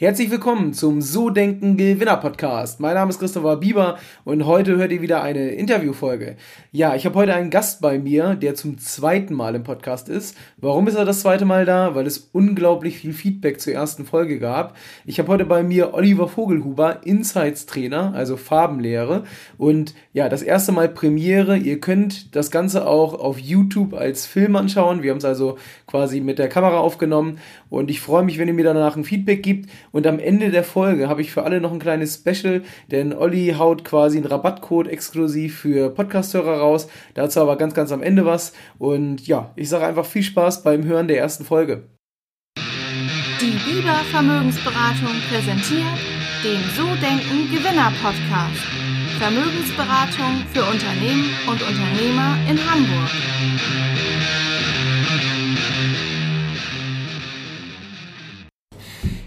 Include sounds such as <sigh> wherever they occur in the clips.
Herzlich willkommen zum So Denken Gewinner Podcast. Mein Name ist Christopher Bieber und heute hört ihr wieder eine Interviewfolge. Ja, ich habe heute einen Gast bei mir, der zum zweiten Mal im Podcast ist. Warum ist er das zweite Mal da? Weil es unglaublich viel Feedback zur ersten Folge gab. Ich habe heute bei mir Oliver Vogelhuber, Insights Trainer, also Farbenlehre und ja, das erste Mal Premiere. Ihr könnt das Ganze auch auf YouTube als Film anschauen. Wir haben es also quasi mit der Kamera aufgenommen und ich freue mich, wenn ihr mir danach ein Feedback gibt und am Ende der Folge habe ich für alle noch ein kleines Special, denn Olli haut quasi einen Rabattcode exklusiv für Podcasthörer raus. Dazu aber ganz, ganz am Ende was. Und ja, ich sage einfach viel Spaß beim Hören der ersten Folge. Die Biber Vermögensberatung präsentiert den So Denken Gewinner Podcast. Vermögensberatung für Unternehmen und Unternehmer in Hamburg.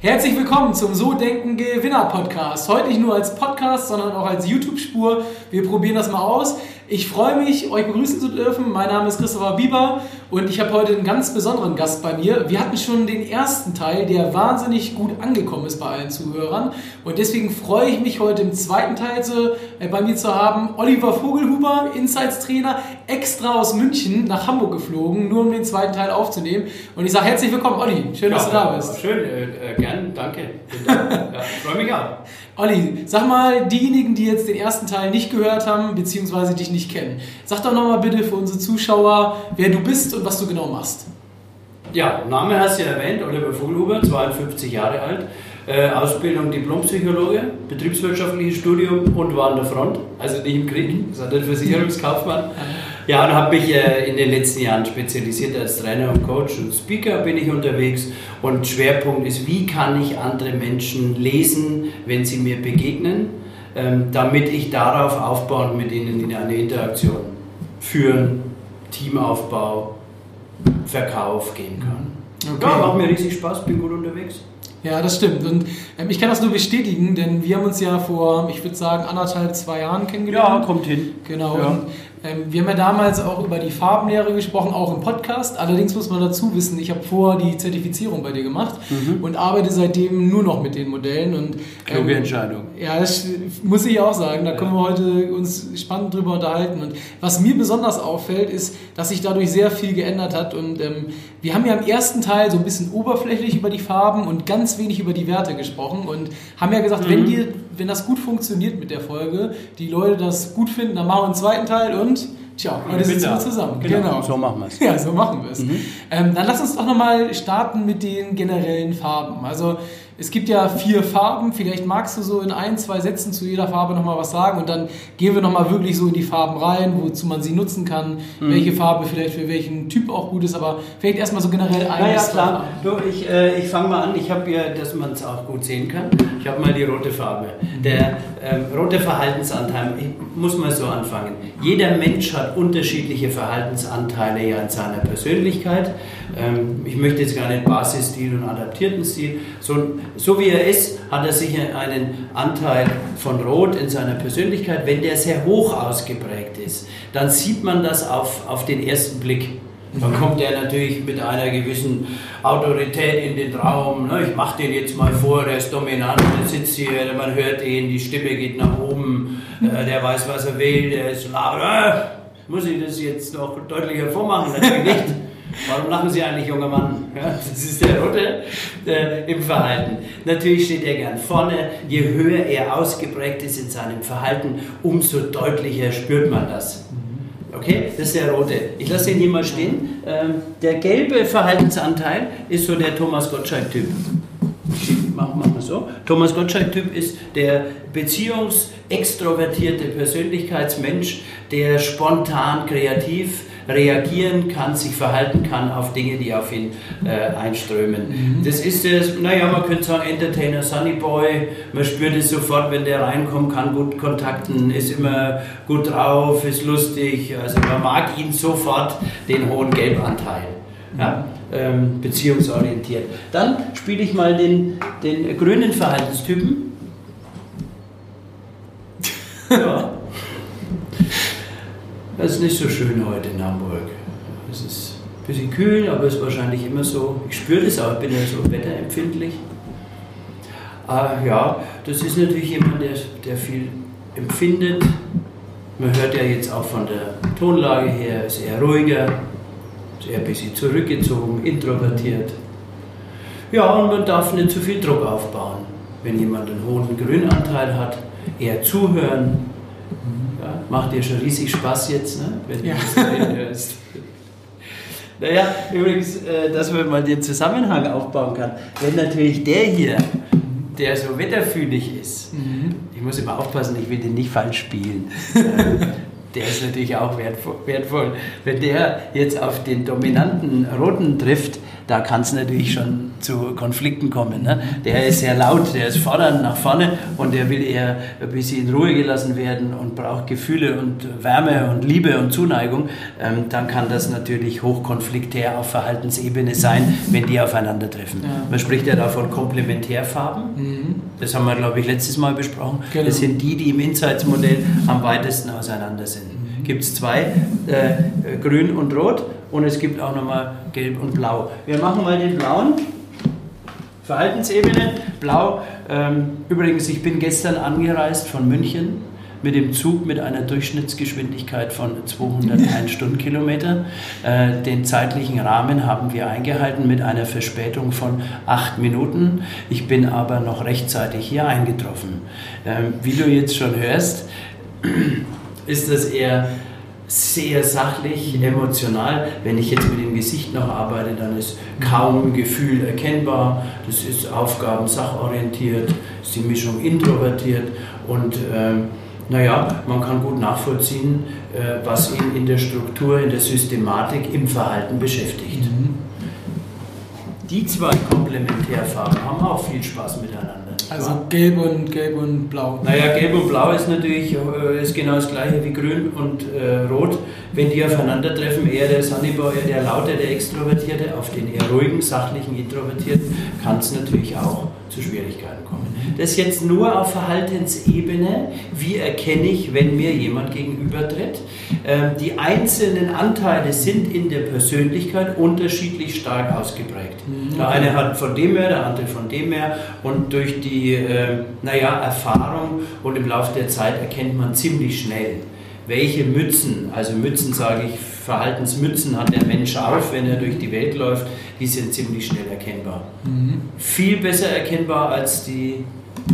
Herzlich willkommen zum So Denken Gewinner Podcast. Heute nicht nur als Podcast, sondern auch als YouTube-Spur. Wir probieren das mal aus. Ich freue mich, euch begrüßen zu dürfen. Mein Name ist Christopher Bieber und ich habe heute einen ganz besonderen Gast bei mir. Wir hatten schon den ersten Teil, der wahnsinnig gut angekommen ist bei allen Zuhörern. Und deswegen freue ich mich heute im zweiten Teil zu, äh, bei mir zu haben. Oliver Vogelhuber, Insights-Trainer, extra aus München nach Hamburg geflogen, nur um den zweiten Teil aufzunehmen. Und ich sage herzlich willkommen, Olli. Schön, ja, dass du da bist. Schön, äh, äh, gern, danke. ja, freue mich auch. Olli, sag mal, diejenigen, die jetzt den ersten Teil nicht gehört haben, beziehungsweise dich nicht kennen, sag doch nochmal bitte für unsere Zuschauer, wer du bist und was du genau machst. Ja, Name hast du ja erwähnt, Oliver Vogelhuber, 52 Jahre alt, äh, Ausbildung Diplompsychologe, betriebswirtschaftliches Studium und war an der Front, also nicht im Krieg, sondern Versicherungskaufmann. Ja, und habe mich äh, in den letzten Jahren spezialisiert als Trainer und Coach und Speaker bin ich unterwegs. Und Schwerpunkt ist, wie kann ich andere Menschen lesen, wenn sie mir begegnen, ähm, damit ich darauf aufbauen mit ihnen in eine Interaktion führen, Teamaufbau, Verkauf gehen kann. Okay. Ja, macht mir riesig Spaß, bin gut unterwegs. Ja, das stimmt. Und ähm, ich kann das nur bestätigen, denn wir haben uns ja vor, ich würde sagen, anderthalb, zwei Jahren kennengelernt. Ja, kommt hin. Genau. Ja. Und wir haben ja damals auch über die Farbenlehre gesprochen, auch im Podcast. Allerdings muss man dazu wissen, ich habe vorher die Zertifizierung bei dir gemacht mhm. und arbeite seitdem nur noch mit den Modellen. Und, Kluge ähm, Entscheidung. Ja, das muss ich auch sagen. Da ja. können wir heute uns spannend drüber unterhalten. Und was mir besonders auffällt, ist, dass sich dadurch sehr viel geändert hat. Und ähm, wir haben ja im ersten Teil so ein bisschen oberflächlich über die Farben und ganz wenig über die Werte gesprochen und haben ja gesagt, mhm. wenn, dir, wenn das gut funktioniert mit der Folge, die Leute das gut finden, dann machen wir einen zweiten Teil und Tja, heute sitzen wir zusammen. Genau. genau. So machen wir es. Ja, so machen wir es. Mhm. Ähm, dann lass uns doch nochmal starten mit den generellen Farben. Also es gibt ja vier Farben. Vielleicht magst du so in ein, zwei Sätzen zu jeder Farbe nochmal was sagen und dann gehen wir nochmal wirklich so in die Farben rein, wozu man sie nutzen kann, mhm. welche Farbe vielleicht für welchen Typ auch gut ist, aber vielleicht erstmal so generell ein. Naja, klar. Du, ich, äh, ich fange mal an. Ich habe ja, dass man es auch gut sehen kann, ich habe mal die rote Farbe. Mhm. Der ähm, rote Verhaltensanteil, ich muss mal so anfangen. Jeder Mensch hat unterschiedliche Verhaltensanteile ja in seiner Persönlichkeit. Ähm, ich möchte jetzt gar nicht Basisstil und adaptierten Stil. So, so wie er ist, hat er sicher einen Anteil von Rot in seiner Persönlichkeit. Wenn der sehr hoch ausgeprägt ist, dann sieht man das auf, auf den ersten Blick. Dann kommt er natürlich mit einer gewissen Autorität in den Raum. Ne? Ich mache den jetzt mal vor, der ist dominant, der sitzt hier, man hört ihn, die Stimme geht nach oben, äh, der weiß, was er will, der ist laut. Äh, muss ich das jetzt noch deutlicher vormachen? Natürlich nicht. Warum lachen Sie eigentlich, junger Mann? Ja, das ist der Rote äh, im Verhalten. Natürlich steht er gern vorne. Je höher er ausgeprägt ist in seinem Verhalten, umso deutlicher spürt man das. Okay, das ist der rote. Ich lasse den hier mal stehen. Ähm, der gelbe Verhaltensanteil ist so der Thomas Gottschalk-Typ. Machen wir so. Thomas Gottschalk-Typ ist der beziehungsextrovertierte Persönlichkeitsmensch, der spontan, kreativ, reagieren kann, sich verhalten kann auf Dinge, die auf ihn äh, einströmen. Mhm. Das ist es, naja, man könnte sagen, Entertainer, Sunny Boy, man spürt es sofort, wenn der reinkommt, kann gut kontakten, ist immer gut drauf, ist lustig, also man mag ihn sofort, den hohen Gelbanteil. Ja, ähm, beziehungsorientiert. Dann spiele ich mal den, den grünen Verhaltenstypen. <laughs> Ja. Es ist nicht so schön heute in Hamburg. Es ist ein bisschen kühl, aber es ist wahrscheinlich immer so. Ich spüre das auch, ich bin ja so wetterempfindlich. Äh, ja, das ist natürlich jemand, der, der viel empfindet. Man hört ja jetzt auch von der Tonlage her, ist eher ruhiger, ist eher ein bisschen zurückgezogen, introvertiert. Ja, und man darf nicht zu viel Druck aufbauen. Wenn jemand einen hohen Grünanteil hat, eher zuhören. Macht dir schon riesig Spaß jetzt, ne? wenn ja. du das hörst. Naja, übrigens, äh, dass man mal den Zusammenhang aufbauen kann. Wenn natürlich der hier, der so wetterfühlig ist, mhm. ich muss immer aufpassen, ich will den nicht falsch spielen. <laughs> Der ist natürlich auch wertvoll. Wenn der jetzt auf den dominanten Roten trifft, da kann es natürlich schon zu Konflikten kommen. Ne? Der ist sehr laut, der ist fordernd nach vorne und der will eher ein bisschen in Ruhe gelassen werden und braucht Gefühle und Wärme und Liebe und Zuneigung. Ähm, dann kann das natürlich hochkonfliktär auf Verhaltensebene sein, wenn die aufeinandertreffen. Ja. Man spricht ja da von Komplementärfarben. Mhm. Das haben wir, glaube ich, letztes Mal besprochen. Genau. Das sind die, die im Insights-Modell am weitesten auseinander sind. Mhm. Gibt es zwei, äh, grün und rot und es gibt auch nochmal gelb und blau. Wir machen mal den blauen. Verhaltensebene, blau. Ähm, übrigens, ich bin gestern angereist von München mit dem Zug mit einer Durchschnittsgeschwindigkeit von 201 <laughs> Stundenkilometer. Äh, den zeitlichen Rahmen haben wir eingehalten mit einer Verspätung von acht Minuten. Ich bin aber noch rechtzeitig hier eingetroffen. Ähm, wie du jetzt schon hörst, <clears throat> ist das eher sehr sachlich, emotional. Wenn ich jetzt mit dem Gesicht noch arbeite, dann ist kaum Gefühl erkennbar. Das ist Aufgaben sachorientiert, ist die Mischung introvertiert und ähm, naja, man kann gut nachvollziehen, äh, was ihn in der Struktur, in der Systematik, im Verhalten beschäftigt. Mhm. Die zwei Komplementärfarben haben auch viel Spaß miteinander. Also gelb und gelb und blau. Naja, gelb und blau ist natürlich äh, ist genau das gleiche wie grün und äh, rot. Wenn die aufeinandertreffen, eher der Sunnybau, eher der laute, der Extrovertierte, auf den eher ruhigen, sachlichen Introvertierten, kann es natürlich auch zu Schwierigkeiten kommen. Das jetzt nur auf Verhaltensebene. Wie erkenne ich, wenn mir jemand gegenübertritt? Ähm, die einzelnen Anteile sind in der Persönlichkeit unterschiedlich stark ausgeprägt. Mhm. Der eine hat von dem her, der andere von dem her. Und durch die äh, naja, Erfahrung und im Laufe der Zeit erkennt man ziemlich schnell, welche Mützen, also Mützen sage ich, Verhaltensmützen hat der Mensch auf, wenn er durch die Welt läuft, die sind ziemlich schnell erkennbar. Mhm. Viel besser erkennbar als die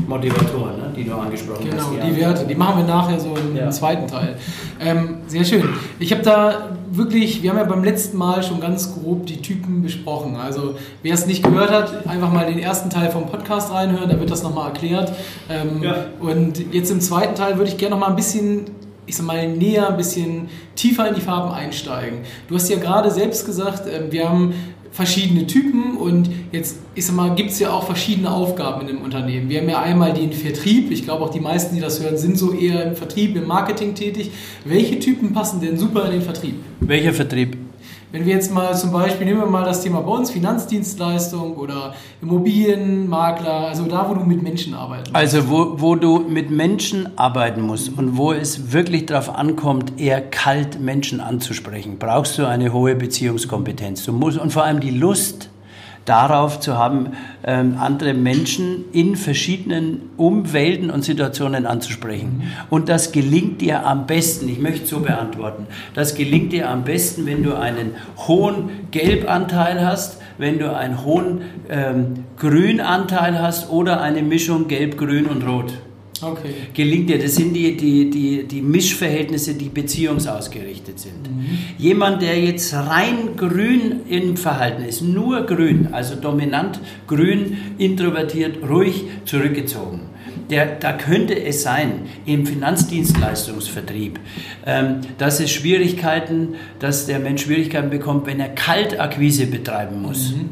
Motivatoren, ne, die du angesprochen genau, hast. Genau, die Werte, die machen wir nachher so im ja. zweiten Teil. Ähm, sehr schön. Ich habe da wirklich, wir haben ja beim letzten Mal schon ganz grob die Typen besprochen. Also wer es nicht gehört hat, einfach mal den ersten Teil vom Podcast reinhören, da wird das nochmal erklärt. Ähm, ja. Und jetzt im zweiten Teil würde ich gerne nochmal ein bisschen ich sag mal, näher, ein bisschen tiefer in die Farben einsteigen. Du hast ja gerade selbst gesagt, ähm, wir haben verschiedene Typen und jetzt, ich sag mal, gibt es ja auch verschiedene Aufgaben in einem Unternehmen. Wir haben ja einmal den Vertrieb, ich glaube auch die meisten, die das hören, sind so eher im Vertrieb, im Marketing tätig. Welche Typen passen denn super in den Vertrieb? Welcher Vertrieb? Wenn wir jetzt mal zum Beispiel, nehmen wir mal das Thema bei uns, Finanzdienstleistung oder Immobilienmakler, also da, wo du mit Menschen arbeiten musst. Also wo, wo du mit Menschen arbeiten musst und wo es wirklich darauf ankommt, eher kalt Menschen anzusprechen, brauchst du eine hohe Beziehungskompetenz. Du musst, und vor allem die Lust, darauf zu haben, ähm, andere Menschen in verschiedenen Umwelten und Situationen anzusprechen. Und das gelingt dir am besten, ich möchte so beantworten, das gelingt dir am besten, wenn du einen hohen Gelbanteil hast, wenn du einen hohen ähm, Grünanteil hast oder eine Mischung Gelb, Grün und Rot. Okay. Gelingt dir. Das sind die, die, die, die Mischverhältnisse, die beziehungsausgerichtet sind. Mhm. Jemand, der jetzt rein grün im Verhalten ist, nur grün, also dominant grün, introvertiert, ruhig, zurückgezogen. Der, da könnte es sein, im Finanzdienstleistungsvertrieb, ähm, dass es Schwierigkeiten, dass der Mensch Schwierigkeiten bekommt, wenn er Kaltakquise betreiben muss. Mhm.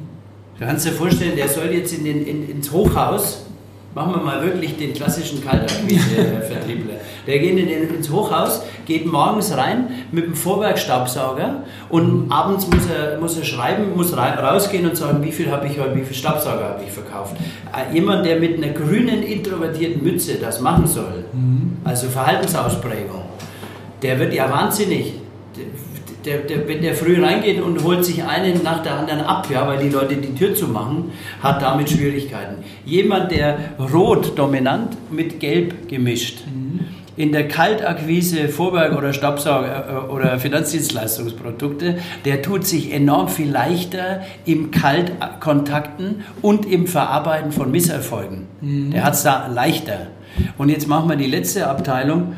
Du kannst dir vorstellen, der soll jetzt in den, in, ins Hochhaus Machen wir mal wirklich den klassischen Kaltakquise-Vertriebler. Der geht in den, ins Hochhaus, geht morgens rein mit dem Vorwerkstaubsauger und abends muss er, muss er schreiben, muss rausgehen und sagen, wie viel habe ich heute, wie viel Staubsauger habe ich verkauft. Äh, jemand, der mit einer grünen, introvertierten Mütze das machen soll, mhm. also Verhaltensausprägung, der wird ja wahnsinnig der, der, wenn der früh reingeht und holt sich einen nach der anderen ab, ja, weil die Leute die Tür zu machen, hat damit Schwierigkeiten. Jemand, der rot dominant mit gelb gemischt, in der Kaltakquise Vorwerk oder Staubsauger äh, oder Finanzdienstleistungsprodukte, der tut sich enorm viel leichter im Kaltkontakten und im Verarbeiten von Misserfolgen. Mhm. Der hat es da leichter. Und jetzt machen wir die letzte Abteilung.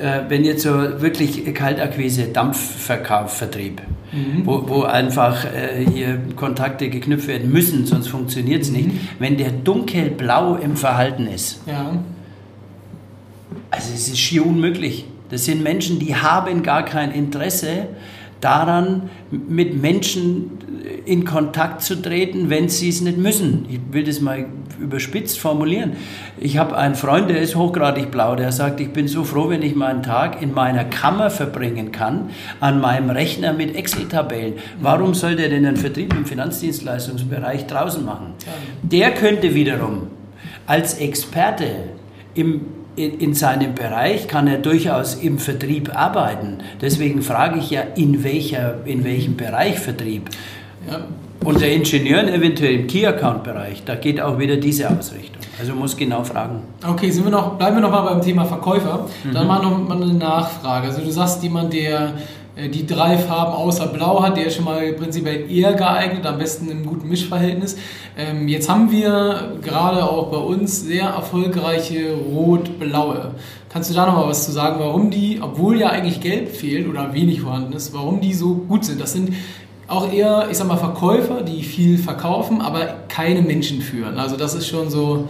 Äh, wenn jetzt so wirklich Kaltakquise, Dampfverkauf, Vertrieb, mhm. wo, wo, einfach äh, hier Kontakte geknüpft werden müssen, sonst funktioniert es mhm. nicht. Wenn der dunkelblau im Verhalten ist, ja also es ist schier unmöglich. Das sind Menschen, die haben gar kein Interesse daran, mit Menschen in Kontakt zu treten, wenn sie es nicht müssen. Ich will das mal überspitzt formulieren. Ich habe einen Freund, der ist hochgradig blau, der sagt, ich bin so froh, wenn ich meinen Tag in meiner Kammer verbringen kann, an meinem Rechner mit Excel-Tabellen. Warum soll der denn einen Vertrieb im Finanzdienstleistungsbereich draußen machen? Der könnte wiederum als Experte im in, in seinem Bereich kann er durchaus im Vertrieb arbeiten. Deswegen frage ich ja, in, welcher, in welchem Bereich Vertrieb. Ja. Und der Ingenieur eventuell im Key-Account-Bereich, da geht auch wieder diese Ausrichtung. Also muss genau fragen. Okay, sind wir noch, bleiben wir noch mal beim Thema Verkäufer. Dann mhm. mal noch mal eine Nachfrage. Also du sagst, jemand, der die drei Farben außer Blau hat, der ist schon mal prinzipiell eher geeignet, am besten im guten Mischverhältnis. Ähm, jetzt haben wir gerade auch bei uns sehr erfolgreiche rot-blaue. Kannst du da noch mal was zu sagen, warum die, obwohl ja eigentlich gelb fehlt oder wenig vorhanden ist, warum die so gut sind? Das sind auch eher, ich sag mal, Verkäufer, die viel verkaufen, aber keine Menschen führen. Also das ist schon so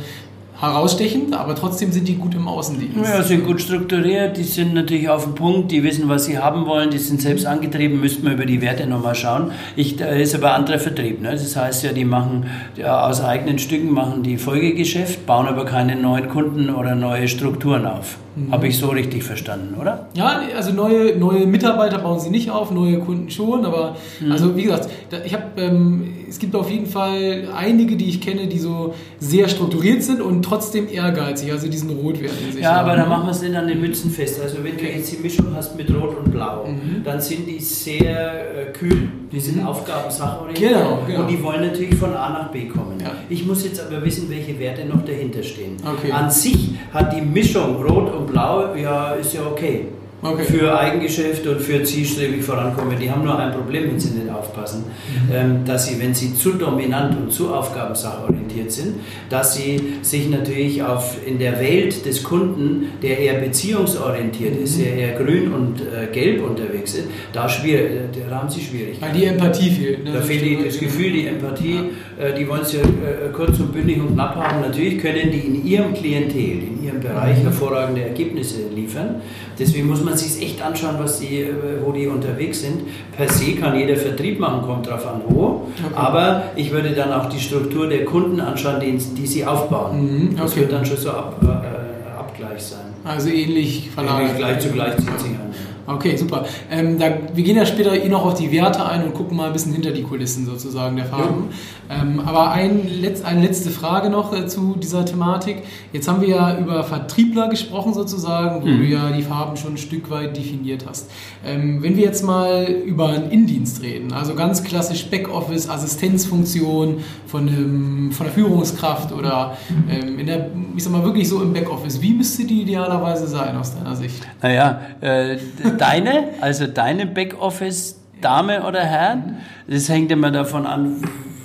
herausstechend, aber trotzdem sind die gut im Außendienst. Ja, sind gut strukturiert, die sind natürlich auf dem Punkt, die wissen, was sie haben wollen, die sind selbst angetrieben, müssten wir über die Werte nochmal schauen. Ich, da ist aber anderer Vertrieb. Ne? Das heißt ja, die machen ja, aus eigenen Stücken machen die Folgegeschäft, bauen aber keine neuen Kunden oder neue Strukturen auf. Mhm. Habe ich so richtig verstanden, oder? Ja, also neue, neue Mitarbeiter bauen sie nicht auf, neue Kunden schon, aber mhm. also wie gesagt, ich habe, ähm, es gibt auf jeden Fall einige, die ich kenne, die so sehr strukturiert sind und trotzdem ehrgeizig, also diesen Rotwert in sich Ja, haben. aber da machen wir es nicht an den Mützen fest. Also wenn du jetzt die Mischung hast mit Rot und Blau, mhm. dann sind die sehr äh, kühl, die sind mhm. aufgabensachorientiert genau, genau. und die wollen natürlich von A nach B kommen. Ja. Ich muss jetzt aber wissen, welche Werte noch dahinter stehen. Okay. An sich hat die Mischung Rot und Blau, ja, ist ja okay. Okay. Für Eigengeschäft und für zielstrebig vorankommen. Die haben nur ein Problem, wenn sie nicht aufpassen, mhm. ähm, dass sie, wenn sie zu dominant und zu aufgabensachorientiert sind, dass sie sich natürlich auf, in der Welt des Kunden, der eher beziehungsorientiert mhm. ist, der eher grün und äh, gelb unterwegs ist, da, schwierig, äh, da haben sie Schwierigkeiten. Weil die Empathie fehlt. Ne? Da fehlt die, das Gefühl, die Empathie, ja. äh, die wollen es ja äh, kurz und bündig und knapp haben. Natürlich können die in ihrem Klientel, in ihrem Bereich mhm. hervorragende Ergebnisse liefern. Deswegen muss man sich echt anschauen, was die, äh, wo die unterwegs sind. Per se kann jeder Vertrieb machen, kommt drauf an wo. Okay. Aber ich würde dann auch die Struktur der Kunden anschauen, die, die sie aufbauen. Mhm. Okay. Das wird dann schon so ab, äh, Abgleich sein. Also ähnlich verlagert. Ähnlich gleich zu gleich zieht sich an. Okay, super. Ähm, da, wir gehen ja später eh noch auf die Werte ein und gucken mal ein bisschen hinter die Kulissen sozusagen der Farben. Ja. Ähm, aber ein, letz, eine letzte Frage noch äh, zu dieser Thematik. Jetzt haben wir ja über Vertriebler gesprochen sozusagen, wo mhm. du ja die Farben schon ein Stück weit definiert hast. Ähm, wenn wir jetzt mal über einen Indienst reden, also ganz klassisch Backoffice, Assistenzfunktion von, einem, von der Führungskraft oder ähm, in der, ich sag mal wirklich so im Backoffice, wie müsste die idealerweise sein aus deiner Sicht? Naja, äh, deine, also deine Backoffice-Dame oder Herr, das hängt immer davon an,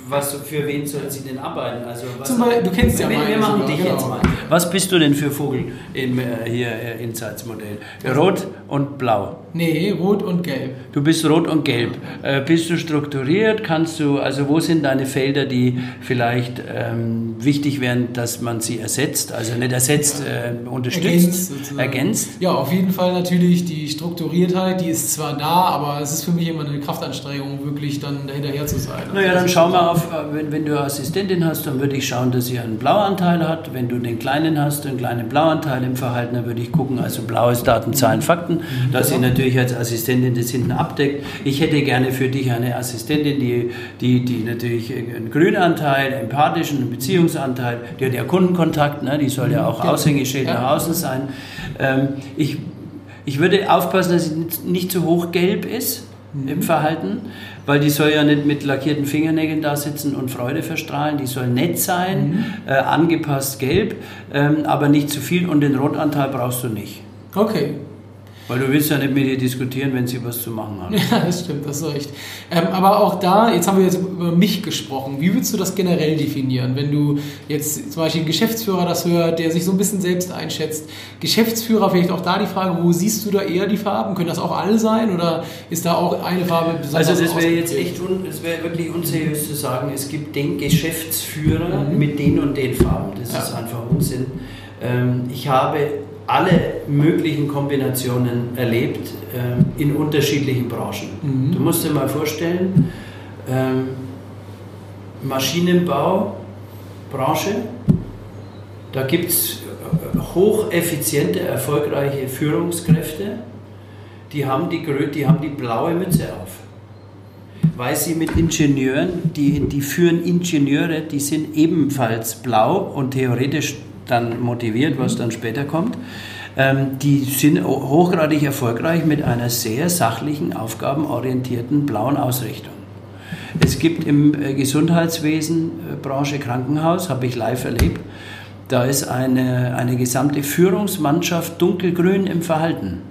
was für wen sollen sie denn arbeiten? Also was, Zum Beispiel, du kennst ja Wir, wir machen sogar, dich genau. jetzt mal. Was bist du denn für Vogel im äh, hier äh, Insights-Modell? Rot und blau. Nee, rot und gelb. Du bist rot und gelb. Äh, bist du strukturiert? Kannst du, also wo sind deine Felder, die vielleicht ähm, wichtig wären, dass man sie ersetzt? Also nicht ersetzt, äh, unterstützt, ergänzt, ergänzt? Ja, auf jeden Fall natürlich die Strukturiertheit, die ist zwar da, aber es ist für mich immer eine Kraftanstrengung, wirklich dann hinterher zu sein. Naja, dann schau mal auf, äh, wenn, wenn du Assistentin hast, dann würde ich schauen, dass sie einen Blauanteil hat. Wenn du den kleinen hast, einen kleinen Blauanteil im Verhalten, dann würde ich gucken, also blaues Daten, Zahlen, Fakten, mhm. dass sie natürlich als Assistentin das hinten abdeckt. Ich hätte gerne für dich eine Assistentin, die, die, die natürlich einen Grünanteil, empathischen, einen Beziehungsanteil, die hat ja Kundenkontakt, ne? die soll ja auch ja. Aushängeschild ja. nach außen sein. Ähm, ich, ich würde aufpassen, dass sie nicht, nicht zu hoch gelb ist mhm. im Verhalten, weil die soll ja nicht mit lackierten Fingernägeln da sitzen und Freude verstrahlen. Die soll nett sein, mhm. äh, angepasst gelb, ähm, aber nicht zu viel und den Rotanteil brauchst du nicht. Okay. Weil du willst ja nicht mit ihr diskutieren, wenn sie was zu machen hat. <laughs> Ja, das stimmt, das ist recht. Ähm, aber auch da, jetzt haben wir jetzt über mich gesprochen. Wie würdest du das generell definieren, wenn du jetzt zum Beispiel einen Geschäftsführer das hört, der sich so ein bisschen selbst einschätzt? Geschäftsführer, vielleicht auch da die Frage, wo siehst du da eher die Farben? Können das auch alle sein oder ist da auch eine Farbe besonders Also das wäre jetzt echt, un, das wäre wirklich unseriös zu sagen, es gibt den Geschäftsführer mhm. mit den und den Farben. Das ja. ist einfach Unsinn. Ähm, ich habe alle möglichen Kombinationen erlebt äh, in unterschiedlichen Branchen. Mhm. Du musst dir mal vorstellen, ähm, Maschinenbaubranche, da gibt es äh, hocheffiziente, erfolgreiche Führungskräfte, die haben die, die haben die blaue Mütze auf. Weil sie mit Ingenieuren, die, die führen Ingenieure, die sind ebenfalls blau und theoretisch dann motiviert, was dann später kommt. Ähm, die sind hochgradig erfolgreich mit einer sehr sachlichen, aufgabenorientierten blauen Ausrichtung. Es gibt im äh, Gesundheitswesen, äh, Branche Krankenhaus, habe ich live erlebt, da ist eine, eine gesamte Führungsmannschaft dunkelgrün im Verhalten.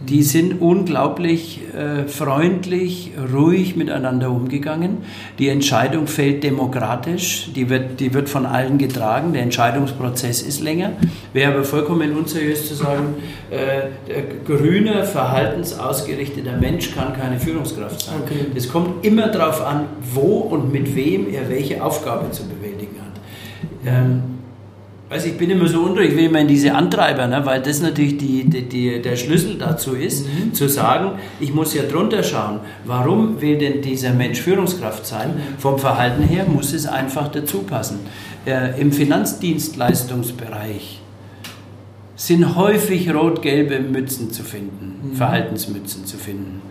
Die sind unglaublich äh, freundlich, ruhig miteinander umgegangen. Die Entscheidung fällt demokratisch, die wird, die wird von allen getragen, der Entscheidungsprozess ist länger. Wäre aber vollkommen unseriös zu sagen, äh, der grüne, verhaltensausgerichteter Mensch kann keine Führungskraft sein. Okay. Es kommt immer darauf an, wo und mit wem er welche Aufgabe zu bewältigen hat. Ähm, also ich bin immer so unruhig, ich will immer in diese Antreiber, ne, weil das natürlich die, die, die, der Schlüssel dazu ist, mhm. zu sagen, ich muss ja drunter schauen, warum will denn dieser Mensch Führungskraft sein? Mhm. Vom Verhalten her muss es einfach dazu passen. Äh, Im Finanzdienstleistungsbereich sind häufig rot-gelbe Mützen zu finden, mhm. Verhaltensmützen zu finden.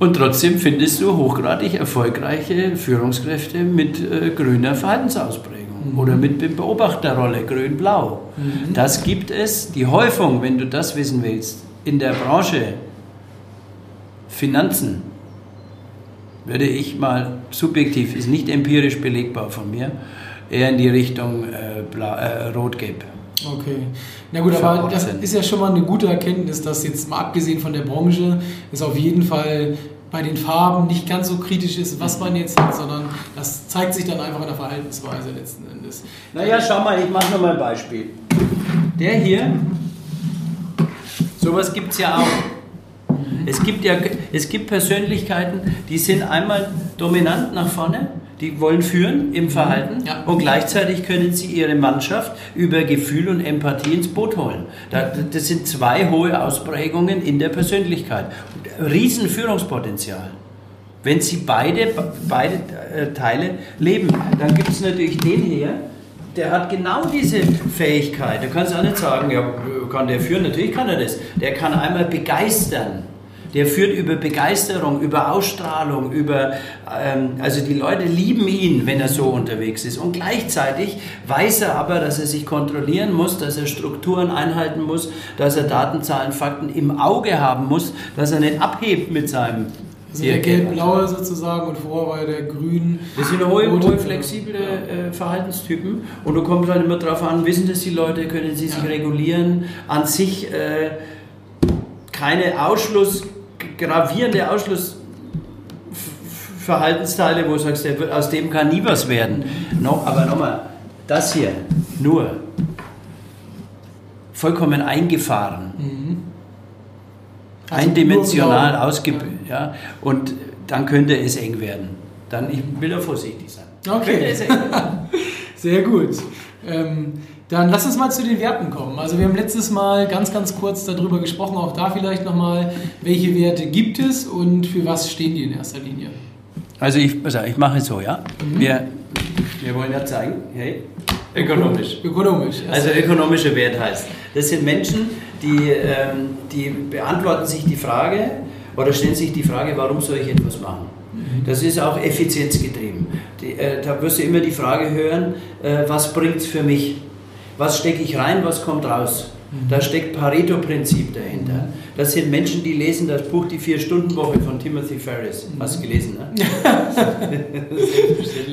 Und trotzdem findest du hochgradig erfolgreiche Führungskräfte mit äh, grüner Verhaltensausprägung mhm. oder mit Beobachterrolle, grün-blau. Mhm. Das gibt es, die Häufung, wenn du das wissen willst, in der Branche Finanzen, würde ich mal subjektiv, ist nicht empirisch belegbar von mir, eher in die Richtung äh, äh, rot-gelb. Okay. Na gut, aber das ist ja schon mal eine gute Erkenntnis, dass jetzt mal abgesehen von der Branche es auf jeden Fall bei den Farben nicht ganz so kritisch ist, was man jetzt hat, sondern das zeigt sich dann einfach in der Verhaltensweise letzten Endes. Naja, schau mal, ich mache noch mal ein Beispiel. Der hier, sowas gibt es ja auch. Es gibt ja es gibt Persönlichkeiten, die sind einmal dominant nach vorne die wollen führen im Verhalten ja. und gleichzeitig können sie ihre Mannschaft über Gefühl und Empathie ins Boot holen. Das sind zwei hohe Ausprägungen in der Persönlichkeit. Riesen Führungspotenzial. Wenn sie beide, beide äh, Teile leben, dann gibt es natürlich den hier, der hat genau diese Fähigkeit. Du kannst auch nicht sagen, ja, kann der führen? Natürlich kann er das. Der kann einmal begeistern. Der führt über Begeisterung, über Ausstrahlung, über, ähm, also die Leute lieben ihn, wenn er so unterwegs ist. Und gleichzeitig weiß er aber, dass er sich kontrollieren muss, dass er Strukturen einhalten muss, dass er Datenzahlen, Fakten im Auge haben muss, dass er nicht abhebt mit seinem also der gelb-blaue sozusagen und vorher war der grün. Das sind hohe, hohe flexible äh, Verhaltenstypen und du kommst halt immer darauf an, wissen das die Leute, können sie sich ja. regulieren, an sich äh, keine Ausschluss gravierende Ausschlussverhaltensteile, wo du sagst, wird, aus dem kann nie was werden. No, aber nochmal, das hier, nur, vollkommen eingefahren. Mhm. Also Eindimensional ausgebildet. Ja. Und dann könnte es eng werden. Dann, ich will da vorsichtig sein. Okay. <laughs> Sehr gut. Ähm, dann lass uns mal zu den Werten kommen. Also wir haben letztes Mal ganz, ganz kurz darüber gesprochen, auch da vielleicht nochmal, welche Werte gibt es und für was stehen die in erster Linie? Also ich, also ich mache es so, ja. Mhm. Wir, wir wollen ja zeigen, hey, ökonomisch. Ökonomisch. Also ökonomische Wert heißt, das sind Menschen, die, ähm, die beantworten sich die Frage oder stellen sich die Frage, warum soll ich etwas machen? Mhm. Das ist auch effizienzgetrieben. Die, äh, da wirst du immer die Frage hören, äh, was bringt es für mich? Was stecke ich rein, was kommt raus. Da steckt Pareto-Prinzip dahinter. Das sind Menschen, die lesen das Buch Die Vier-Stunden-Woche von Timothy Ferris. Hast du gelesen, ne? <laughs>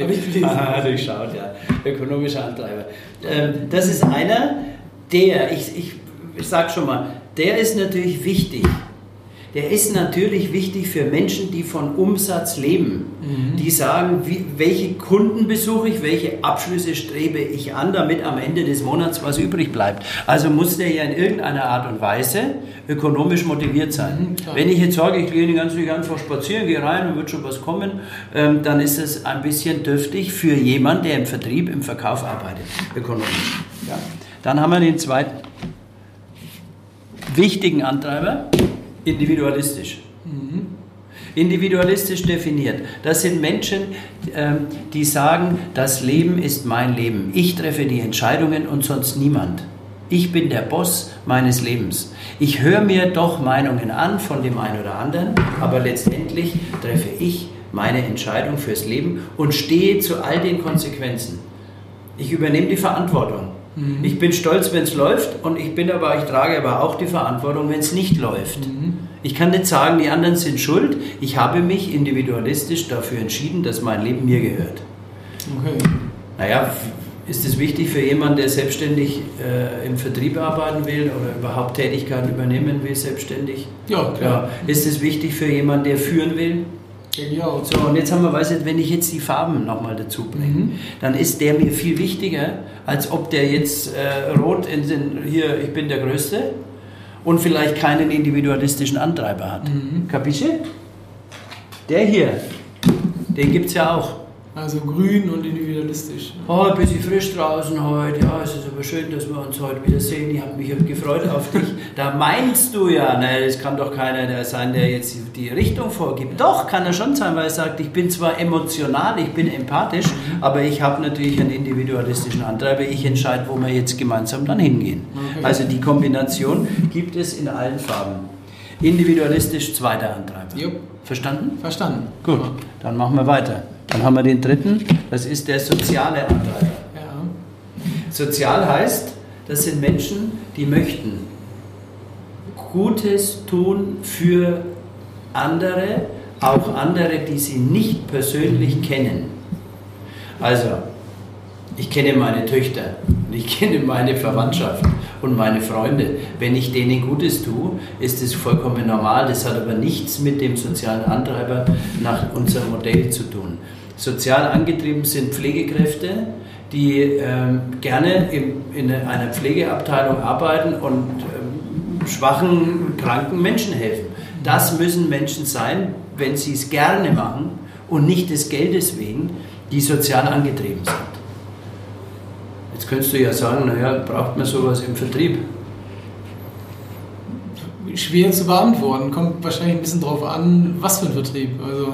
Habe ich gelesen. Ah, durchschaut, ja. Ökonomischer Antreiber. Ähm, das ist einer, der, ich, ich, ich sag schon mal, der ist natürlich wichtig der ist natürlich wichtig für Menschen, die von Umsatz leben. Mhm. Die sagen, wie, welche Kunden besuche ich, welche Abschlüsse strebe ich an, damit am Ende des Monats was übrig bleibt. Also muss der ja in irgendeiner Art und Weise ökonomisch motiviert sein. Mhm, Wenn ich jetzt sage, ich gehe den ganzen Tag einfach spazieren, gehe rein und wird schon was kommen, ähm, dann ist es ein bisschen dürftig für jemanden, der im Vertrieb, im Verkauf arbeitet, ökonomisch. Ja. Dann haben wir den zweiten wichtigen Antreiber individualistisch. Mhm. Individualistisch definiert. Das sind Menschen, ähm, die sagen, das Leben ist mein Leben. Ich treffe die Entscheidungen und sonst niemand. Ich bin der Boss meines Lebens. Ich höre mir doch Meinungen an von dem einen oder anderen, aber letztendlich treffe ich meine Entscheidung fürs Leben und stehe zu all den Konsequenzen. Ich übernehme die Verantwortung. Mhm. Ich bin stolz, wenn es läuft und ich bin aber, ich trage aber auch die Verantwortung, wenn es nicht läuft. Mhm. Ich kann nicht sagen, die anderen sind schuld. Ich habe mich individualistisch dafür entschieden, dass mein Leben mir gehört. Okay. Naja, ist es wichtig für jemanden, der selbstständig äh, im Vertrieb arbeiten will oder überhaupt Tätigkeiten übernehmen will, selbstständig? Ja, klar. Ja. Ist es wichtig für jemanden, der führen will? Ja. So, und jetzt haben wir, weiß ich, wenn ich jetzt die Farben nochmal dazu bringe, mhm. dann ist der mir viel wichtiger, als ob der jetzt äh, rot in den, hier, ich bin der Größte, und vielleicht keinen individualistischen Antreiber hat. Mhm. Kapische? Der hier, den gibt es ja auch. Also grün und individualistisch. Oh, ein bisschen frisch draußen heute. Ja, es ist aber schön, dass wir uns heute wieder sehen. Ich habe mich gefreut auf dich. <laughs> Da meinst du ja, ne, es kann doch keiner sein, der jetzt die Richtung vorgibt. Doch, kann er schon sein, weil er sagt, ich bin zwar emotional, ich bin empathisch, mhm. aber ich habe natürlich einen individualistischen Antreiber. Ich entscheide, wo wir jetzt gemeinsam dann hingehen. Okay. Also die Kombination gibt es in allen Farben. Individualistisch zweiter Antreiber. Jo. Verstanden? Verstanden. Gut, dann machen wir weiter. Dann haben wir den dritten, das ist der soziale Antreiber. Ja. Sozial heißt, das sind Menschen, die möchten Gutes tun für andere, auch andere, die sie nicht persönlich kennen. Also, ich kenne meine Töchter und ich kenne meine Verwandtschaft und meine Freunde. Wenn ich denen Gutes tue, ist es vollkommen normal. Das hat aber nichts mit dem sozialen Antreiber nach unserem Modell zu tun. Sozial angetrieben sind Pflegekräfte, die ähm, gerne im, in einer Pflegeabteilung arbeiten und ähm, schwachen, kranken Menschen helfen. Das müssen Menschen sein, wenn sie es gerne machen und nicht des Geldes wegen, die sozial angetrieben sind. Jetzt könntest du ja sagen, naja, braucht man sowas im Vertrieb? Schwer zu beantworten, kommt wahrscheinlich ein bisschen darauf an, was für ein Vertrieb. Also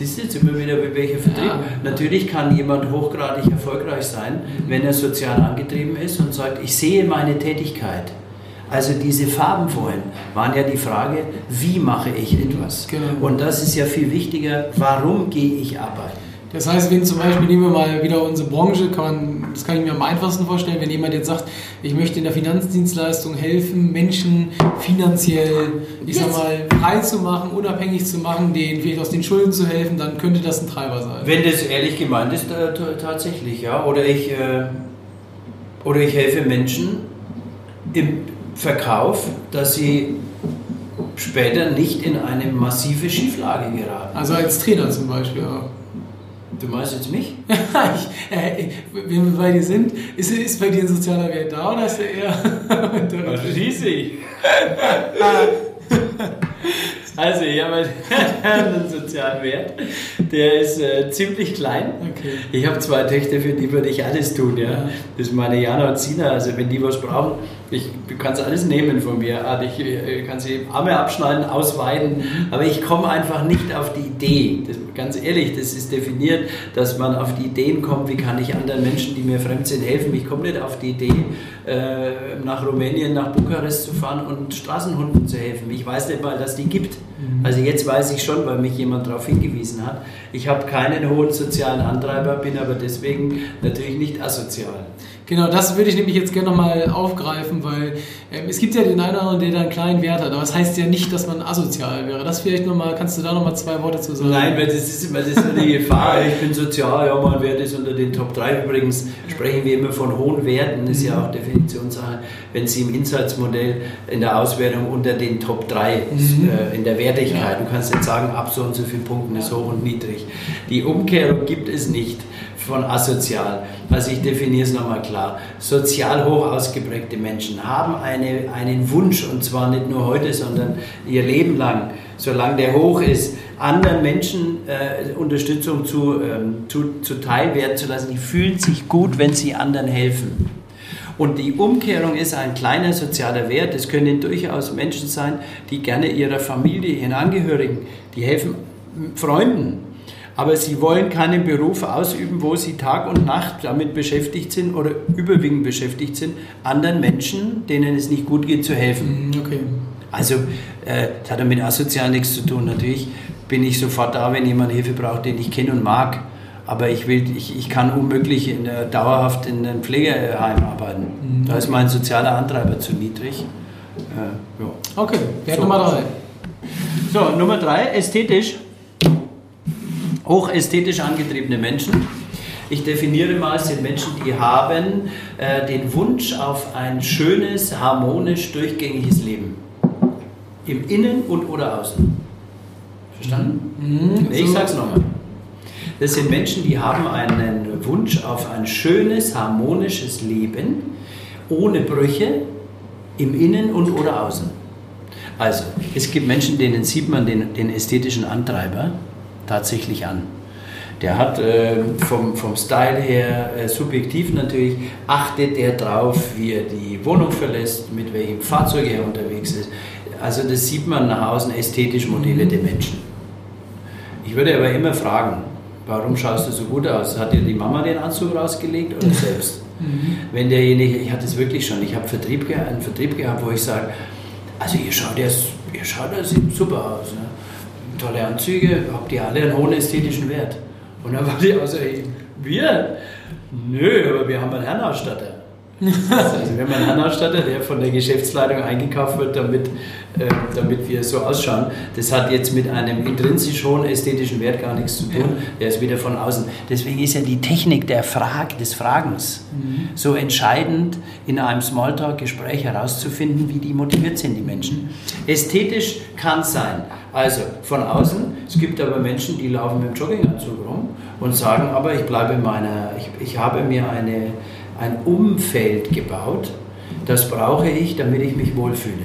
Siehst du jetzt immer wieder, welcher Vertrieb? Ja. Natürlich kann jemand hochgradig erfolgreich sein, wenn er sozial angetrieben ist und sagt, ich sehe meine Tätigkeit. Also diese Farben vorhin waren ja die Frage, wie mache ich etwas? Genau. Und das ist ja viel wichtiger, warum gehe ich arbeiten? Das heißt, wenn zum Beispiel, nehmen wir mal wieder unsere Branche, kann man, das kann ich mir am einfachsten vorstellen, wenn jemand jetzt sagt, ich möchte in der Finanzdienstleistung helfen, Menschen finanziell, ich sag mal, frei zu machen, unabhängig zu machen, denen vielleicht aus den Schulden zu helfen, dann könnte das ein Treiber sein. Wenn das ehrlich gemeint ist, äh, tatsächlich, ja. Oder ich, äh, oder ich helfe Menschen im Verkauf, dass sie später nicht in eine massive Schieflage geraten. Also als Trainer zum Beispiel auch. Du meinst jetzt mich? <laughs> ich, äh, wenn wir bei dir sind, ist, ist bei dir ein sozialer Wert da oder ist er eher. <laughs> Riesig! <laughs> Also, ich habe einen sozialen Wert, der ist äh, ziemlich klein. Okay. Ich habe zwei Töchter, für die würde ich alles tun. Ja? Das ist meine Jana und Sina. Also, wenn die was brauchen, ich, du kannst alles nehmen von mir. Also ich, ich kann sie Arme abschneiden, ausweiden, mhm. aber ich komme einfach nicht auf die Idee. Das, ganz ehrlich, das ist definiert, dass man auf die Ideen kommt, wie kann ich anderen Menschen, die mir fremd sind, helfen. Ich komme nicht auf die Idee, äh, nach Rumänien, nach Bukarest zu fahren und Straßenhunden zu helfen. Ich weiß nicht mal, dass die gibt. Mhm. Also jetzt weiß ich schon, weil mich jemand darauf hingewiesen hat. Ich habe keinen hohen sozialen Antreiber, bin aber deswegen natürlich nicht asozial. Genau, das würde ich nämlich jetzt gerne nochmal aufgreifen, weil ähm, es gibt ja den einen oder anderen, der da einen kleinen Wert hat, aber das heißt ja nicht, dass man asozial wäre. Das vielleicht nochmal, kannst du da nochmal zwei Worte zu sagen? Nein, weil das ist immer das ist immer die <laughs> Gefahr. Ich bin sozial, ja, mein Wert ist unter den Top 3. Übrigens sprechen wir immer von hohen Werten, das ist ja auch Definitionssache. Wenn Sie im Insights-Modell in der Auswertung unter den Top 3 Mhm. äh, in der Wertigkeit, du kannst jetzt sagen, ab so und so vielen Punkten ist hoch und niedrig. Die Umkehrung gibt es nicht von asozial. Also ich definiere es nochmal klar. Sozial hoch ausgeprägte Menschen haben eine, einen Wunsch, und zwar nicht nur heute, sondern ihr Leben lang, solange der hoch ist, anderen Menschen äh, Unterstützung zu, ähm, zu, zuteil werden zu lassen. Die fühlen sich gut, wenn sie anderen helfen. Und die Umkehrung ist ein kleiner sozialer Wert. Es können durchaus Menschen sein, die gerne ihrer Familie, ihren Angehörigen, die helfen Freunden. Aber sie wollen keinen Beruf ausüben, wo sie Tag und Nacht damit beschäftigt sind oder überwiegend beschäftigt sind, anderen Menschen, denen es nicht gut geht, zu helfen. Mhm, Okay. Also, äh, das hat ja mit asozial nichts zu tun. Natürlich bin ich sofort da, wenn jemand Hilfe braucht, den ich kenne und mag. Aber ich, will, ich, ich kann unmöglich in der, dauerhaft in einem Pflegeheim arbeiten. Da ist mein sozialer Antreiber zu niedrig. Äh, ja. Okay, Wert So. Nummer drei. So, Nummer drei, ästhetisch. Hochästhetisch angetriebene Menschen. Ich definiere mal, es sind Menschen, die haben äh, den Wunsch auf ein schönes, harmonisch, durchgängiges Leben. Im Innen und oder Außen. Verstanden? Mhm, Nee, ich so- sag's nochmal. Das sind Menschen, die haben einen Wunsch auf ein schönes, harmonisches Leben, ohne Brüche, im Innen und oder Außen. Also, es gibt Menschen, denen sieht man den, den ästhetischen Antreiber tatsächlich an. Der hat äh, vom, vom Style her, äh, subjektiv natürlich, achtet er drauf, wie er die Wohnung verlässt, mit welchem Fahrzeug er unterwegs ist. Also das sieht man nach außen ästhetisch Modelle der Menschen. Ich würde aber immer fragen, warum schaust du so gut aus? Hat dir die Mama den Anzug rausgelegt oder <laughs> selbst? Wenn derjenige, ich hatte es wirklich schon, ich habe Vertrieb, einen Vertrieb gehabt, wo ich sage, also ihr schaut, erst, ihr schaut das sieht super aus. Ne? Tolle Anzüge, habt ihr alle einen hohen ästhetischen Wert? Und dann war die also, wir? Nö, aber wir haben einen Herrenausstatter. <laughs> Also wenn man einen Herrenausstatter, der von der Geschäftsleitung eingekauft wird, damit, damit wir so ausschauen, das hat jetzt mit einem intrinsisch hohen ästhetischen Wert gar nichts zu tun. Der ist wieder von außen. Deswegen ist ja die Technik der Frage, des Fragens so entscheidend, in einem Smalltalk-Gespräch herauszufinden, wie die motiviert sind, die Menschen. Ästhetisch kann sein. Also von außen, es gibt aber Menschen, die laufen mit dem Jogginganzug rum und sagen, aber ich bleibe in meiner, ich, ich habe mir eine, ein Umfeld gebaut, das brauche ich, damit ich mich wohlfühle.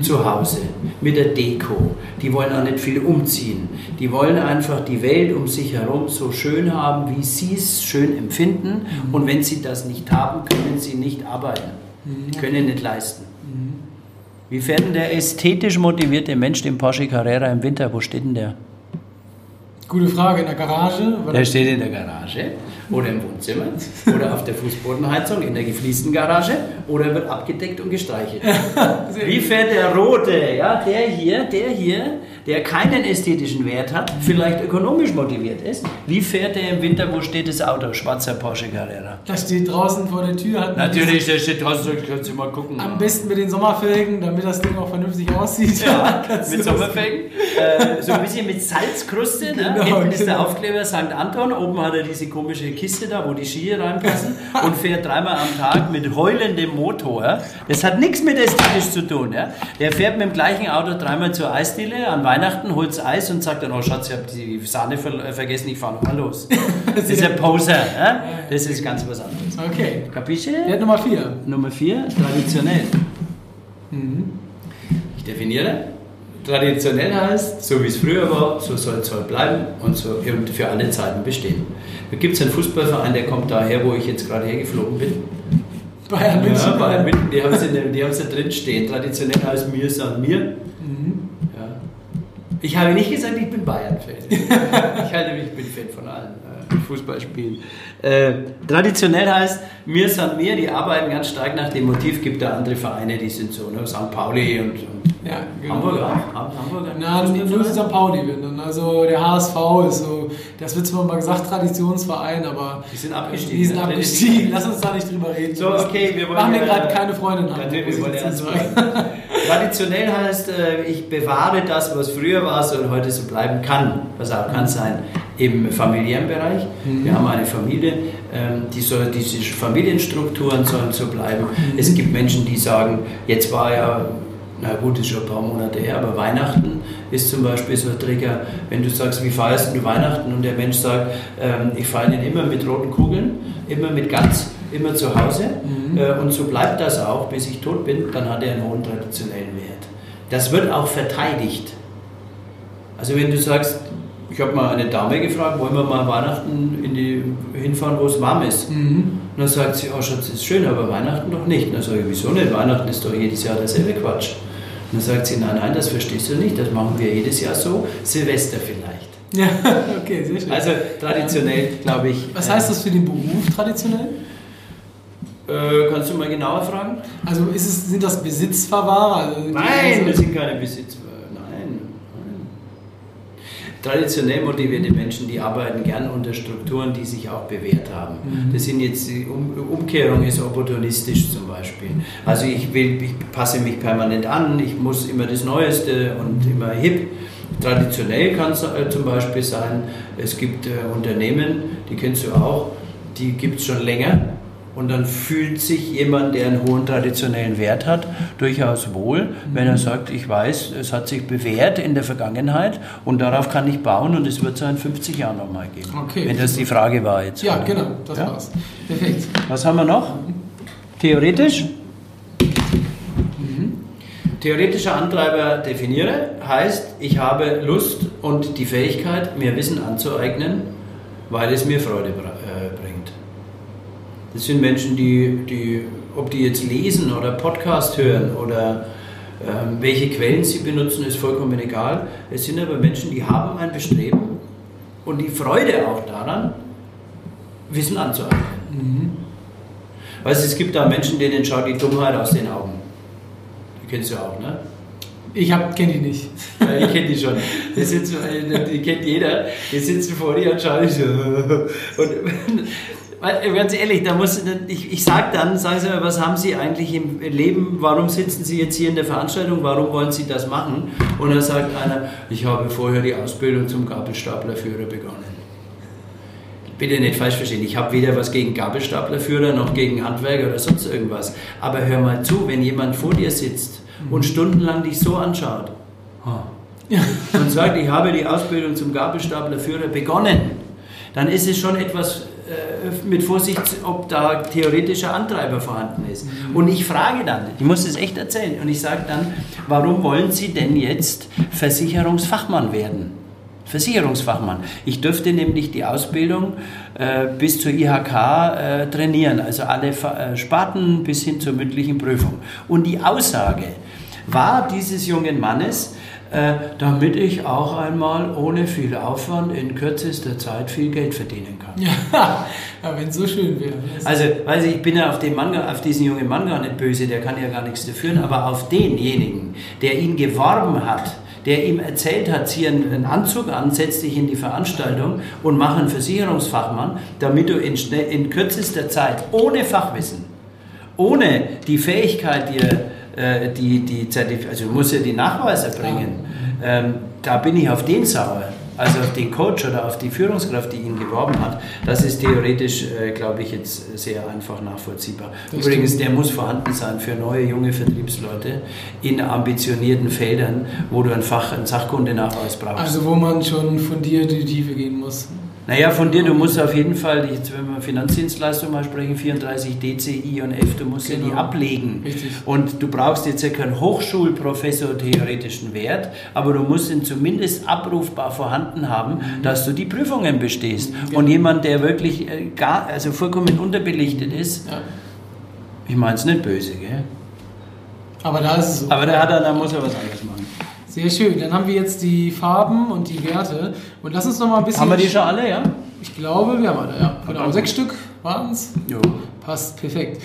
Zu Hause, mit der Deko. Die wollen auch nicht viel umziehen. Die wollen einfach die Welt um sich herum so schön haben, wie sie es schön empfinden. Und wenn sie das nicht haben, können sie nicht arbeiten. Können nicht leisten. Wie fährt denn der ästhetisch motivierte Mensch den Porsche Carrera im Winter? Wo steht denn der? Gute Frage, in der Garage? Der steht in der Garage oder im Wohnzimmer oder auf der Fußbodenheizung in der gefliesten Garage oder wird abgedeckt und gestreichelt. <laughs> Wie fährt der rote, ja, der hier, der hier, der keinen ästhetischen Wert hat, vielleicht ökonomisch motiviert ist. Wie fährt der im Winter, wo steht das Auto? Schwarzer Porsche Carrera. Das steht draußen vor der Tür. Hat Natürlich, der steht draußen, kannst du mal gucken. Am besten mit den Sommerfelgen, damit das Ding auch vernünftig aussieht. Ja, <laughs> Kannst du mit Sommerfelgen. <laughs> Äh, so ein bisschen mit Salzkruste. Ne? Genau, Hinten ist der genau. Aufkleber St. Anton. Oben hat er diese komische Kiste da, wo die Skier reinpassen. und fährt dreimal am Tag mit heulendem Motor. Das hat nichts mit ästhetisch zu tun. Ja? Der fährt mit dem gleichen Auto dreimal zur Eisdiele an Weihnachten, holt Eis und sagt dann, oh Schatz, ich habe die Sahne ver vergessen, ich fahre nochmal los. Das ist ein Poser. Ja? Das ist ganz was anderes. Okay. Kapische? Wert Nummer 4. Nummer 4, traditionell. Ich definiere. Traditionell heißt, so wie es früher war, so soll es heute bleiben und so und für alle Zeiten bestehen. Da gibt es einen Fußballverein, der kommt daher, wo ich jetzt gerade hergeflogen bin. Bayern München. Ja, Bayern München, die haben sie, sie drin stehen. Traditionell heißt mir san mir. Ja. Ich habe nicht gesagt, ich bin Bayern-Fan. <laughs> ich halte mich, ich bin Fan von allen. Fußball spielen. Äh, traditionell heißt, wir sind wir, die arbeiten ganz stark nach dem Motiv, gibt da andere Vereine, die sind so, ne? St. Pauli und, und Ja, genau. Hamburg auch. Ham- Hamburg auch. Na, nur St. Pauli bin. Und also der HSV ist so, das wird zwar mal gesagt, Traditionsverein, aber Die sind abgestiegen. die sind ne? abgestiegen. Lass uns da nicht drüber reden. So, okay, wir wollen Machen mir ja- gerade keine Freundin an. Wir. <laughs> Traditionell heißt, äh, ich bewahre das, was früher war so und heute so bleiben kann. Was auch kann sein im familiären Bereich. Mhm. Wir haben eine Familie, ähm, die soll, diese Familienstrukturen sollen so bleiben. Mhm. Es gibt Menschen, die sagen, jetzt war ja, na gut, ist schon ein paar Monate her, aber Weihnachten ist zum Beispiel so ein Trigger. Wenn du sagst, wie feierst du Weihnachten und der Mensch sagt, ähm, ich feiere ihn immer mit roten Kugeln, immer mit Gans, immer zu Hause Mhm. äh, und so bleibt das auch, bis ich tot bin, dann hat er einen hohen traditionellen Wert. Das wird auch verteidigt. Also wenn du sagst, ich habe mal eine Dame gefragt, wollen wir mal Weihnachten in die, hinfahren, wo es warm ist? Mhm. Und dann sagt sie, oh Schatz, ist schön, aber Weihnachten doch nicht. Und dann sage ich, wieso nicht? Weihnachten ist doch jedes Jahr derselbe Quatsch. Und dann sagt sie, nein, nein, das verstehst du nicht, das machen wir jedes Jahr so, Silvester vielleicht. <laughs> Ja, okay, sehr schön. Also traditionell, glaube ich. Was heißt das für den Beruf traditionell? Äh, kannst du mal genauer fragen? Also es, sind das Besitzverwahrer? Also Nein, wir sind keine Besitzer. Traditionell motivierte Menschen, die arbeiten gern unter Strukturen, die sich auch bewährt haben. Das sind jetzt die um Umkehrung ist opportunistisch zum Beispiel. Also ich will, ich passe mich permanent an, ich muss immer das Neueste und immer hip. Traditionell kann es äh, zum Beispiel sein, es gibt äh, Unternehmen, die kennst du auch, die gibt es schon länger und dann fühlt sich jemand, der einen hohen traditionellen Wert hat, durchaus wohl, wenn er sagt, ich weiß, es hat sich bewährt in der Vergangenheit und darauf kann ich bauen und es wird es in 50 Jahren nochmal geben. Okay. Wenn das die Frage war jetzt. Ja, genau, das Ja? war's. Perfekt. Was haben wir noch? Theoretisch? Theoretischer Antreiber definiere heißt, ich habe Lust und die Fähigkeit, mir Wissen anzueignen, weil es mir Freude bringt. Das sind Menschen, die, die, ob die jetzt lesen oder Podcast hören oder ähm, welche Quellen sie benutzen, ist vollkommen egal. Es sind aber Menschen, die haben ein Bestreben und die Freude auch daran, Wissen anzueignen. Weißt du, es gibt da Menschen, denen schaut die Dummheit aus den Augen. Die kennst du auch, ne? Ich kenne die nicht. Ja, ich kenne die schon. Die, sitzen, die kennt jeder. Die sitzen vor dir und schauen so. Und, ganz ehrlich, da muss, ich, ich sage dann, sagen Sie mal, was haben Sie eigentlich im Leben, warum sitzen Sie jetzt hier in der Veranstaltung, warum wollen Sie das machen? Und dann sagt einer, ich habe vorher die Ausbildung zum Gabelstaplerführer begonnen. Bitte nicht falsch verstehen, ich habe weder was gegen Gabelstaplerführer noch gegen Handwerker oder sonst irgendwas. Aber hör mal zu, wenn jemand vor dir sitzt und stundenlang dich so anschaut <laughs> und sagt, ich habe die Ausbildung zum Gabelstaplerführer begonnen, dann ist es schon etwas äh, mit Vorsicht, ob da theoretischer Antreiber vorhanden ist. Und ich frage dann, ich muss es echt erzählen, und ich sage dann, warum wollen Sie denn jetzt Versicherungsfachmann werden? Versicherungsfachmann. Ich dürfte nämlich die Ausbildung äh, bis zur IHK äh, trainieren, also alle Fa- äh, Sparten bis hin zur mündlichen Prüfung. Und die Aussage war dieses jungen Mannes, äh, damit ich auch einmal ohne viel Aufwand in kürzester Zeit viel Geld verdienen kann. Ja, <laughs> wenn es so schön wäre. Das- Also, weiß ich, ich bin ja auf, den Mann, auf diesen jungen Mann gar nicht böse, der kann ja gar nichts dafür, aber auf denjenigen, der ihn geworben hat, der ihm erzählt hat, zieh einen Anzug an, setz dich in die Veranstaltung und mach einen Versicherungsfachmann, damit du in, in kürzester Zeit, ohne Fachwissen, ohne die Fähigkeit, dir äh, die, die Zertif also du musst ja die Nachweise bringen, ähm, da bin ich auf den sauer. Also auf den Coach oder auf die Führungskraft, die ihn geworben hat, das ist theoretisch, äh, glaube ich, jetzt sehr einfach nachvollziehbar. Das Übrigens, der muss vorhanden sein für neue, junge Vertriebsleute in ambitionierten Feldern, wo du einen, Fach, einen Sachkundenachweis brauchst. Also wo man schon fundiert in die Tiefe gehen muss. Naja, von dir, du musst auf jeden Fall, jetzt, wenn wir Finanzdienstleistung mal sprechen, 34 DCI und F, du musst ja die Genau. ablegen. Richtig. Und du brauchst jetzt ja keinen Hochschulprofessor theoretischen Wert, aber du musst ihn zumindest abrufbar vorhanden haben, dass du die Prüfungen bestehst. Und jemand, der wirklich äh, gar, also vollkommen unterbelichtet ist, Ja. ich meine es nicht böse, gell? Aber da ist es so. Aber der hat dann, da muss er was anderes machen. Sehr schön. Dann haben wir jetzt die Farben und die Werte. Und lass uns noch mal ein bisschen. Haben wir die schon alle, ja? Ich glaube, wir haben eine, ja. Genau, sechs Stück waren es. Passt, perfekt.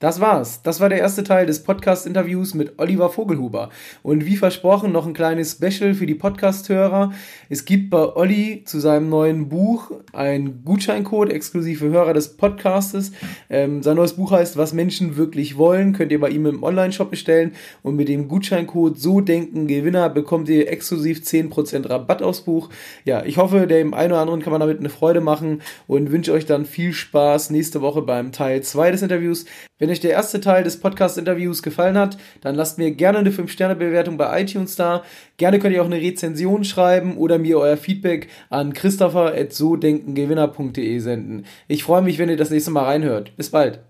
Das war's. Das war der erste Teil des Podcast-Interviews mit Oliver Vogelhuber. Und wie versprochen, noch ein kleines Special für die Podcast-Hörer. Es gibt bei Olli zu seinem neuen Buch einen Gutscheincode exklusiv für Hörer des Podcastes. Ähm, sein neues Buch heißt Was Menschen wirklich wollen. Könnt ihr bei ihm im Online-Shop bestellen. Und mit dem Gutscheincode So Denken Gewinner bekommt ihr exklusiv 10% Rabatt aufs Buch. Ja, ich hoffe, dem einen oder anderen kann man damit eine Freude machen und wünsche euch dann viel Spaß nächste Woche beim Teil 2 des Interviews. Wenn euch der erste Teil des Podcast-Interviews gefallen hat, dann lasst mir gerne eine 5-Sterne-Bewertung bei iTunes da. Gerne könnt ihr auch eine Rezension schreiben oder mir euer Feedback an christopher.sodenkengewinner.de senden. Ich freue mich, wenn ihr das nächste Mal reinhört. Bis bald.